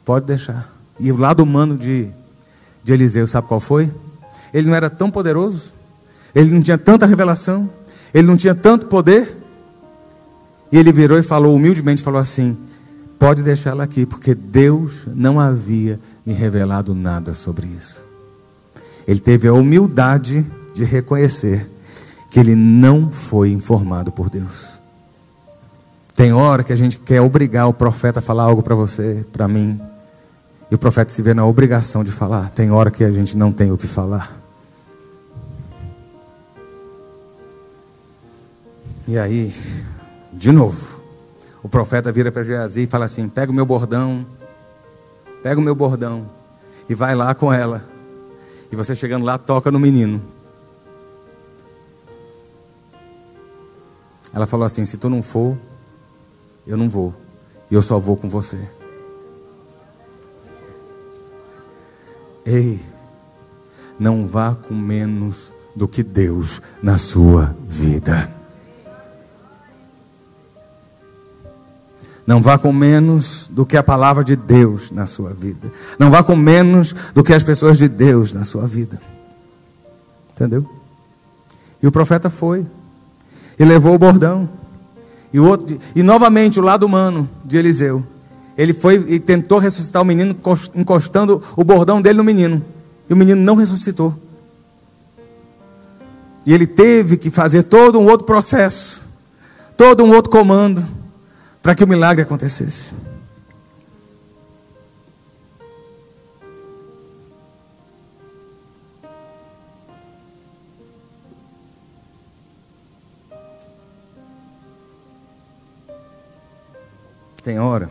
Speaker 1: pode deixar. E o lado humano de, de Eliseu, sabe qual foi? Ele não era tão poderoso, ele não tinha tanta revelação, ele não tinha tanto poder. E ele virou e falou humildemente, falou assim: "Pode deixar ela aqui, porque Deus não havia me revelado nada sobre isso." Ele teve a humildade de reconhecer que ele não foi informado por Deus. Tem hora que a gente quer obrigar o profeta a falar algo para você, para mim, e o profeta se vê na obrigação de falar. Tem hora que a gente não tem o que falar. E aí, de novo, o profeta vira para Geazi e fala assim: pega o meu bordão, pega o meu bordão e vai lá com ela. E você chegando lá, toca no menino. Ela falou assim: se tu não for, eu não vou. E eu só vou com você. Ei, não vá com menos do que Deus na sua vida. Não vá com menos do que a palavra de Deus na sua vida. Não vá com menos do que as pessoas de Deus na sua vida. Entendeu? E o profeta foi e levou o bordão. E, o outro, e novamente o lado humano de Eliseu. Ele foi e tentou ressuscitar o menino, encostando o bordão dele no menino. E o menino não ressuscitou. E ele teve que fazer todo um outro processo, todo um outro comando para que o milagre acontecesse. Tem hora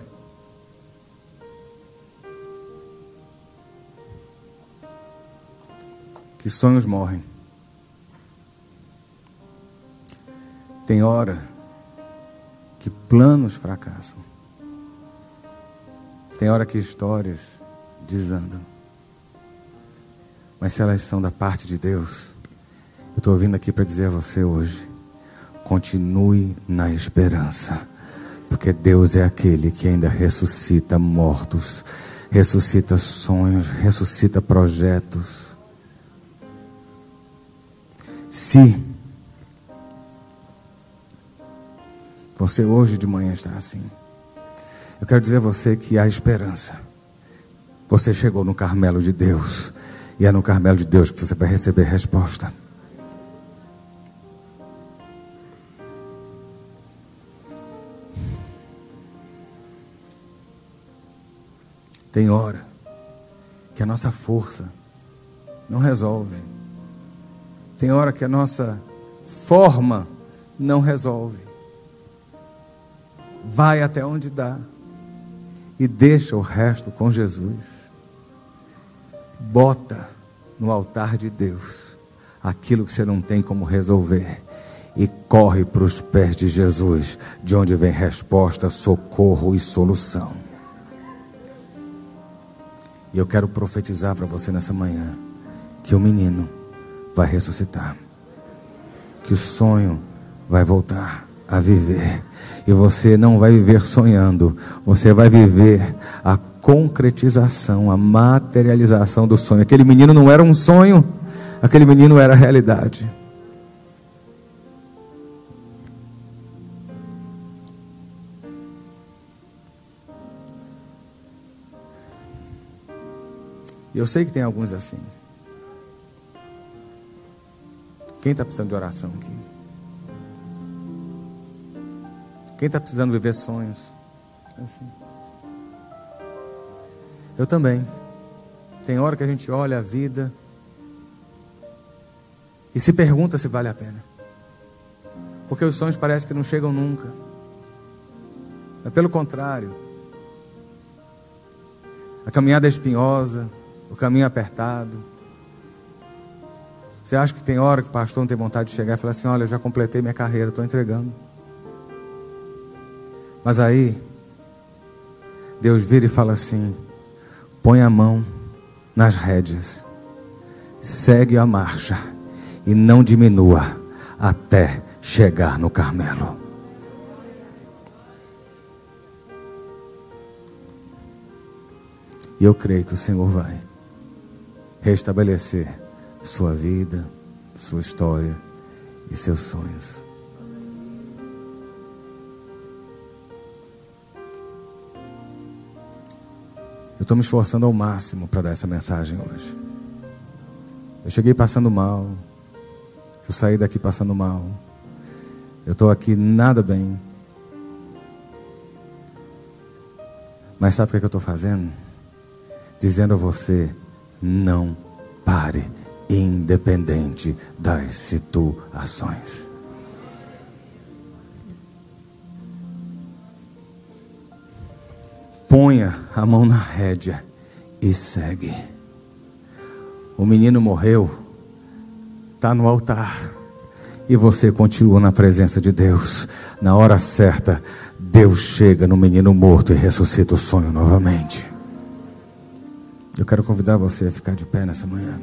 Speaker 1: que sonhos morrem. Tem hora que planos fracassam. Tem hora que histórias desandam. Mas se elas são da parte de Deus, eu estou vindo aqui para dizer a você hoje: continue na esperança, porque Deus é aquele que ainda ressuscita mortos, ressuscita sonhos, ressuscita projetos. Se você hoje de manhã está assim, eu quero dizer a você que há esperança. Você chegou no Carmelo de Deus. E é no Carmelo de Deus que você vai receber resposta. Tem hora que a nossa força não resolve. Tem hora que a nossa forma não resolve. Vai até onde dá e deixa o resto com Jesus. Bota no altar de Deus aquilo que você não tem como resolver e corre para os pés de Jesus, de onde vem resposta, socorro e solução. E eu quero profetizar para você nessa manhã que o menino vai ressuscitar, que o sonho vai voltar a viver. E você não vai viver sonhando, você vai viver a concretização, a materialização do sonho. Aquele menino não era um sonho, aquele menino era a realidade. Eu sei que tem alguns assim. Quem está precisando de oração aqui? Quem está precisando viver sonhos? É assim. Eu também. Tem hora que a gente olha a vida e se pergunta se vale a pena. Porque os sonhos parecem que não chegam nunca. Mas pelo contrário, a caminhada é espinhosa, o caminho é apertado. Você acha que tem hora que o pastor não tem vontade de chegar e falar assim: Olha, eu já completei minha carreira, estou entregando. Mas aí, Deus vira e fala assim: põe a mão nas rédeas, segue a marcha e não diminua até chegar no Carmelo. E eu creio que o Senhor vai restabelecer sua vida, sua história e seus sonhos. Estou me esforçando ao máximo para dar essa mensagem hoje. Eu cheguei passando mal. Eu saí daqui passando mal. Eu estou aqui nada bem. Mas sabe o que, é que eu estou fazendo? Dizendo a você: não pare, independente das situações. Ponha a mão na rédea e segue. O menino morreu, está no altar, e você continua na presença de Deus. Na hora certa, Deus chega no menino morto e ressuscita o sonho novamente. Eu quero convidar você a ficar de pé nessa manhã.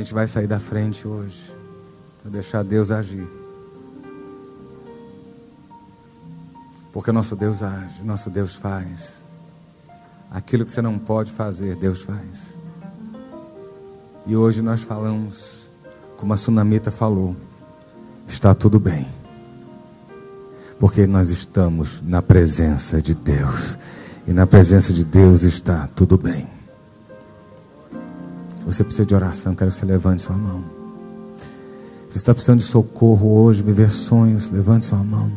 Speaker 1: Gente vai sair da frente hoje para deixar Deus agir. Porque nosso Deus age, nosso Deus faz. Aquilo que você não pode fazer, Deus faz. E hoje nós falamos, como a Sunamita falou, está tudo bem. Porque nós estamos na presença de Deus. E na presença de Deus está tudo bem. Você precisa de oração, quero que você levante sua mão. Se está precisando de socorro hoje, viver sonhos, levante sua mão.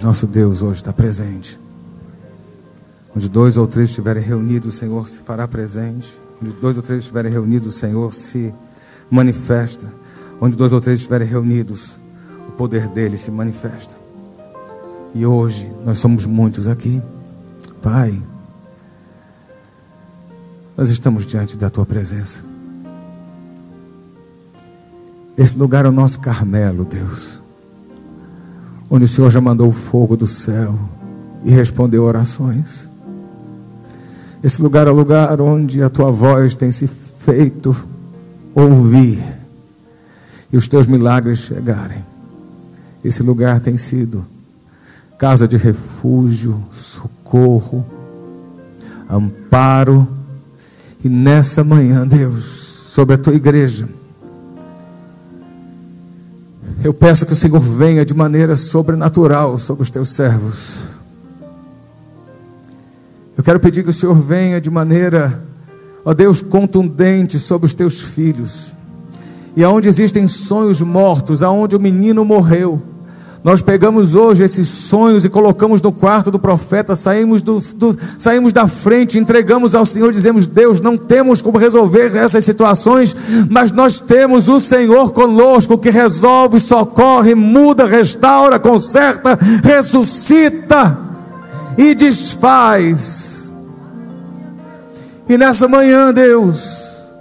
Speaker 1: Nosso Deus hoje está presente. Onde dois ou três estiverem reunidos, o Senhor se fará presente. Onde dois ou três estiverem reunidos, o Senhor se manifesta. Onde dois ou três estiverem reunidos, o poder dele se manifesta. E hoje nós somos muitos aqui. Pai, nós estamos diante da tua presença. Esse lugar é o nosso Carmelo, Deus, onde o Senhor já mandou o fogo do céu e respondeu orações. Esse lugar é o lugar onde a tua voz tem se feito ouvir e os teus milagres chegarem. Esse lugar tem sido casa de refúgio, socorro, amparo. E nessa manhã, Deus, sobre a tua igreja, eu peço que o Senhor venha de maneira sobrenatural sobre os teus servos. Eu quero pedir que o Senhor venha de maneira, ó Deus, contundente sobre os teus filhos. E aonde existem sonhos mortos, aonde o menino morreu, nós pegamos hoje esses sonhos e colocamos no quarto do profeta, saímos, do, do, saímos da frente, entregamos ao Senhor, dizemos: Deus, não temos como resolver essas situações, mas nós temos o Senhor conosco que resolve, socorre, muda, restaura, conserta, ressuscita e desfaz. E nessa manhã, Deus,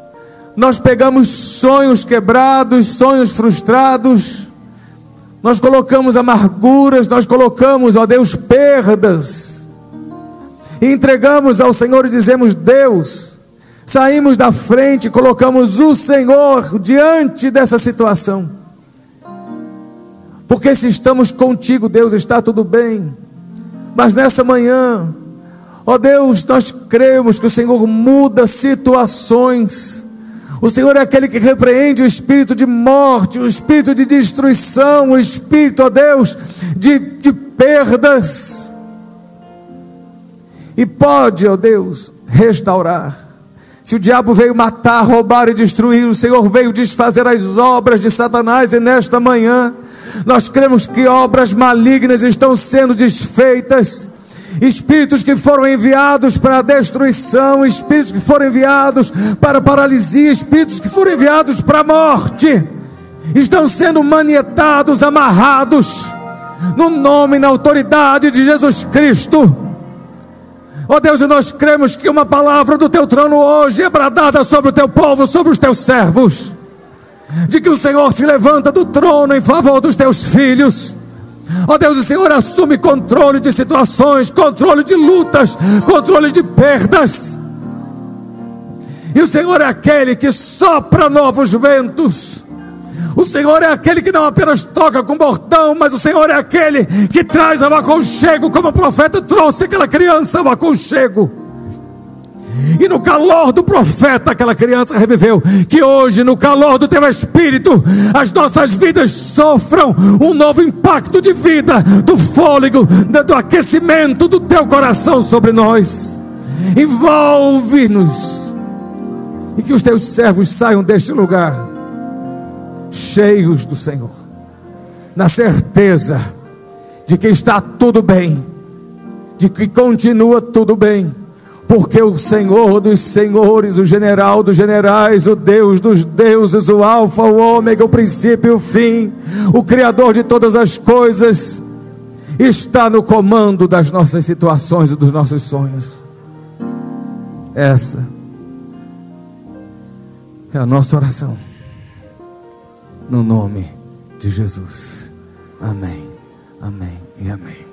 Speaker 1: nós pegamos sonhos quebrados, sonhos frustrados, nós colocamos amarguras, nós colocamos, ó Deus, perdas. E entregamos ao Senhor e dizemos: Deus, saímos da frente, colocamos o Senhor diante dessa situação. Porque se estamos contigo, Deus, está tudo bem. Mas nessa manhã, ó Deus, nós cremos que o Senhor muda situações o Senhor é aquele que repreende o espírito de morte, o espírito de destruição, o espírito, ó Deus, de, de perdas. E pode, ó Deus, restaurar. Se o diabo veio matar, roubar e destruir, o Senhor veio desfazer as obras de Satanás, e nesta manhã, nós cremos que obras malignas estão sendo desfeitas espíritos que foram enviados para a destruição, espíritos que foram enviados para a paralisia, espíritos que foram enviados para a morte, estão sendo manietados, amarrados, no nome e na autoridade de Jesus Cristo. Ó oh Deus, e nós cremos que uma palavra do teu trono hoje é bradada sobre o teu povo, sobre os teus servos, de que o Senhor se levanta do trono em favor dos teus filhos Ó oh Deus, o Senhor assume controle de situações, controle de lutas, controle de perdas. E o Senhor é aquele que sopra novos ventos. O Senhor é aquele que não apenas toca com bordão, mas o Senhor é aquele que traz ao aconchego, como o profeta trouxe aquela criança ao aconchego. E no calor do profeta, aquela criança reviveu. Que hoje, no calor do teu espírito, as nossas vidas sofram um novo impacto de vida, do fôlego, do aquecimento do teu coração sobre nós. Envolve-nos. E que os teus servos saiam deste lugar cheios do Senhor, na certeza de que está tudo bem, de que continua tudo bem porque o Senhor dos senhores, o general dos generais, o Deus dos deuses, o Alfa, o Ômega, o princípio e o fim, o Criador de todas as coisas, está no comando das nossas situações e dos nossos sonhos. Essa é a nossa oração, no nome de Jesus. Amém, amém e amém.